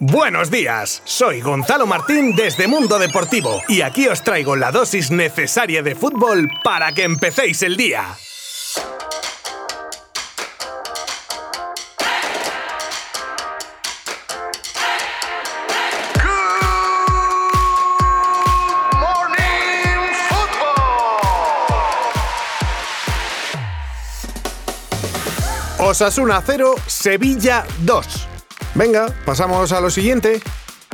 Buenos días, soy Gonzalo Martín desde Mundo Deportivo y aquí os traigo la dosis necesaria de fútbol para que empecéis el día. Osasuna 0, Sevilla 2. Venga, pasamos a lo siguiente.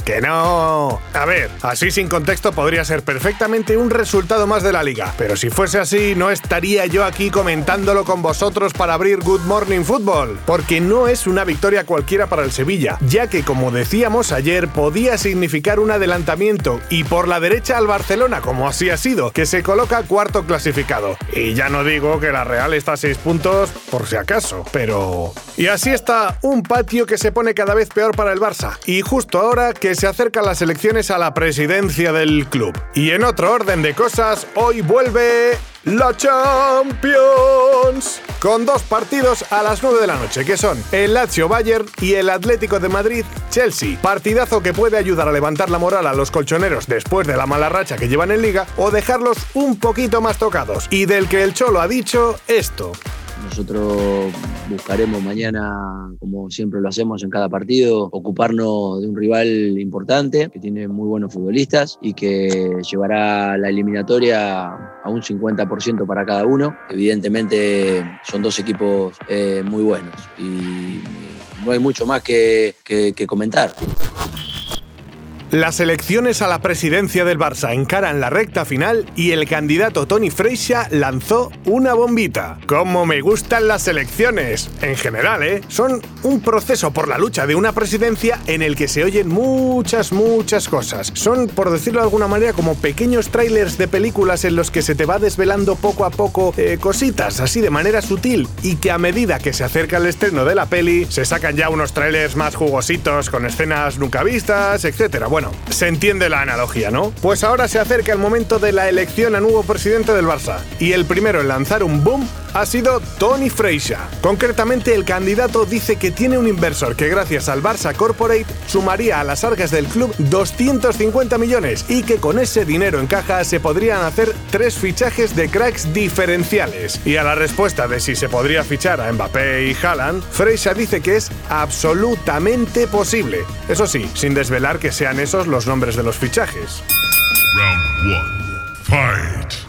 Que no. A ver, así sin contexto podría ser perfectamente un resultado más de la liga. Pero si fuese así, no estaría yo aquí comentándolo con vosotros para abrir Good Morning Football. Porque no es una victoria cualquiera para el Sevilla, ya que como decíamos ayer, podía significar un adelantamiento y por la derecha al Barcelona, como así ha sido, que se coloca cuarto clasificado. Y ya no digo que la Real está a 6 puntos, por si acaso, pero. Y así está un patio que se pone cada vez peor para el Barça. Y justo ahora que se acercan las elecciones a la presidencia del club. Y en otro orden de cosas, hoy vuelve la Champions con dos partidos a las 9 de la noche, que son el Lazio Bayern y el Atlético de Madrid Chelsea. Partidazo que puede ayudar a levantar la moral a los colchoneros después de la mala racha que llevan en liga o dejarlos un poquito más tocados. Y del que el Cholo ha dicho esto. Nosotros buscaremos mañana, como siempre lo hacemos en cada partido, ocuparnos de un rival importante que tiene muy buenos futbolistas y que llevará la eliminatoria a un 50% para cada uno. Evidentemente son dos equipos eh, muy buenos y no hay mucho más que, que comentar. Las elecciones a la presidencia del Barça encaran la recta final y el candidato Tony Freixa lanzó una bombita. ¡Cómo me gustan las elecciones! En general, ¿eh? Son un proceso por la lucha de una presidencia en el que se oyen muchas, muchas cosas. Son, por decirlo de alguna manera, como pequeños trailers de películas en los que se te va desvelando poco a poco eh, cositas, así de manera sutil, y que a medida que se acerca el estreno de la peli, se sacan ya unos trailers más jugositos con escenas nunca vistas, etc. Bueno, se entiende la analogía, ¿no? Pues ahora se acerca el momento de la elección a nuevo presidente del Barça. Y el primero en lanzar un boom ha sido Tony Freixa. Concretamente, el candidato dice que tiene un inversor que gracias al Barça Corporate sumaría a las arcas del club 250 millones y que con ese dinero en caja se podrían hacer tres fichajes de cracks diferenciales. Y a la respuesta de si se podría fichar a Mbappé y Haaland, Freixa dice que es absolutamente posible. Eso sí, sin desvelar que sean esos los nombres de los fichajes. Round Fight.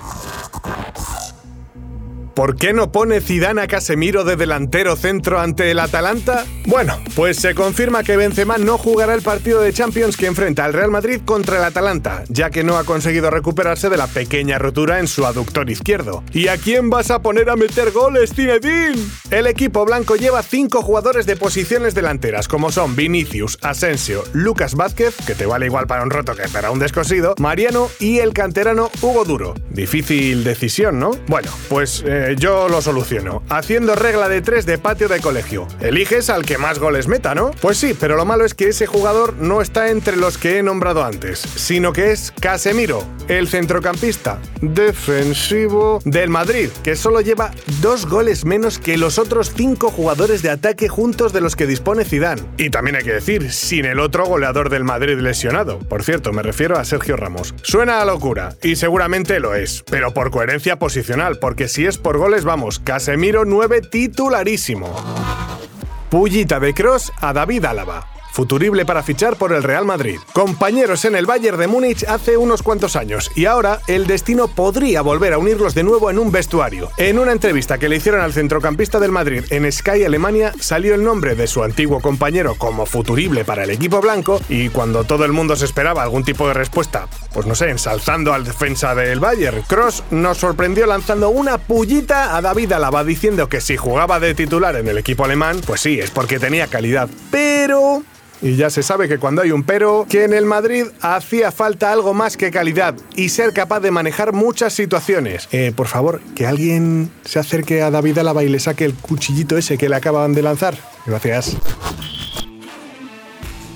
¿Por qué no pone Zidane a Casemiro de delantero centro ante el Atalanta? Bueno, pues se confirma que Benzema no jugará el partido de Champions que enfrenta al Real Madrid contra el Atalanta, ya que no ha conseguido recuperarse de la pequeña rotura en su aductor izquierdo. ¿Y a quién vas a poner a meter goles, Zinedine? El equipo blanco lleva cinco jugadores de posiciones delanteras, como son Vinicius, Asensio, Lucas Vázquez, que te vale igual para un roto que para un descosido, Mariano y el canterano Hugo Duro. Difícil decisión, ¿no? Bueno, pues... Eh, yo lo soluciono. Haciendo regla de tres de patio de colegio. Eliges al que más goles meta, ¿no? Pues sí, pero lo malo es que ese jugador no está entre los que he nombrado antes, sino que es Casemiro, el centrocampista defensivo del Madrid, que solo lleva dos goles menos que los otros cinco jugadores de ataque juntos de los que dispone Zidane. Y también hay que decir, sin el otro goleador del Madrid lesionado. Por cierto, me refiero a Sergio Ramos. Suena a locura, y seguramente lo es, pero por coherencia posicional, porque si es por goles, vamos, Casemiro 9 titularísimo. Pullita de Cross a David Álava futurible para fichar por el Real Madrid. Compañeros en el Bayern de Múnich hace unos cuantos años y ahora el destino podría volver a unirlos de nuevo en un vestuario. En una entrevista que le hicieron al centrocampista del Madrid en Sky Alemania salió el nombre de su antiguo compañero como futurible para el equipo blanco y cuando todo el mundo se esperaba algún tipo de respuesta, pues no sé, ensalzando al defensa del Bayern, Cross nos sorprendió lanzando una pullita a David Alaba diciendo que si jugaba de titular en el equipo alemán, pues sí, es porque tenía calidad. Pero y ya se sabe que cuando hay un pero, que en el Madrid hacía falta algo más que calidad y ser capaz de manejar muchas situaciones. Eh, por favor, que alguien se acerque a David Álava y le saque el cuchillito ese que le acaban de lanzar. Gracias.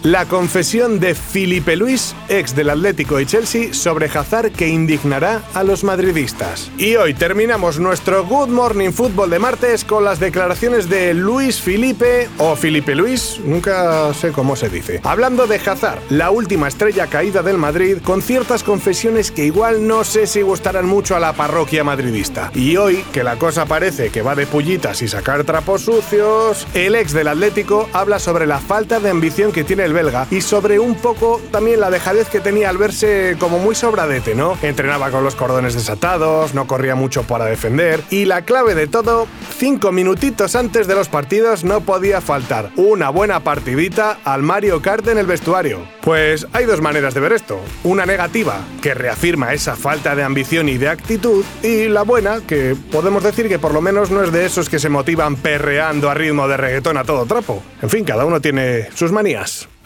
La confesión de Felipe Luis, ex del Atlético y Chelsea, sobre Hazard que indignará a los madridistas. Y hoy terminamos nuestro Good Morning Football de martes con las declaraciones de Luis Felipe o Felipe Luis, nunca sé cómo se dice. Hablando de Hazard, la última estrella caída del Madrid, con ciertas confesiones que igual no sé si gustarán mucho a la parroquia madridista. Y hoy, que la cosa parece que va de pullitas y sacar trapos sucios, el ex del Atlético habla sobre la falta de ambición que tiene el y sobre un poco también la dejadez que tenía al verse como muy sobradete, ¿no? Entrenaba con los cordones desatados, no corría mucho para defender y la clave de todo, cinco minutitos antes de los partidos no podía faltar una buena partidita al Mario Kart en el vestuario. Pues hay dos maneras de ver esto. Una negativa, que reafirma esa falta de ambición y de actitud, y la buena, que podemos decir que por lo menos no es de esos que se motivan perreando a ritmo de reggaetón a todo trapo. En fin, cada uno tiene sus manías.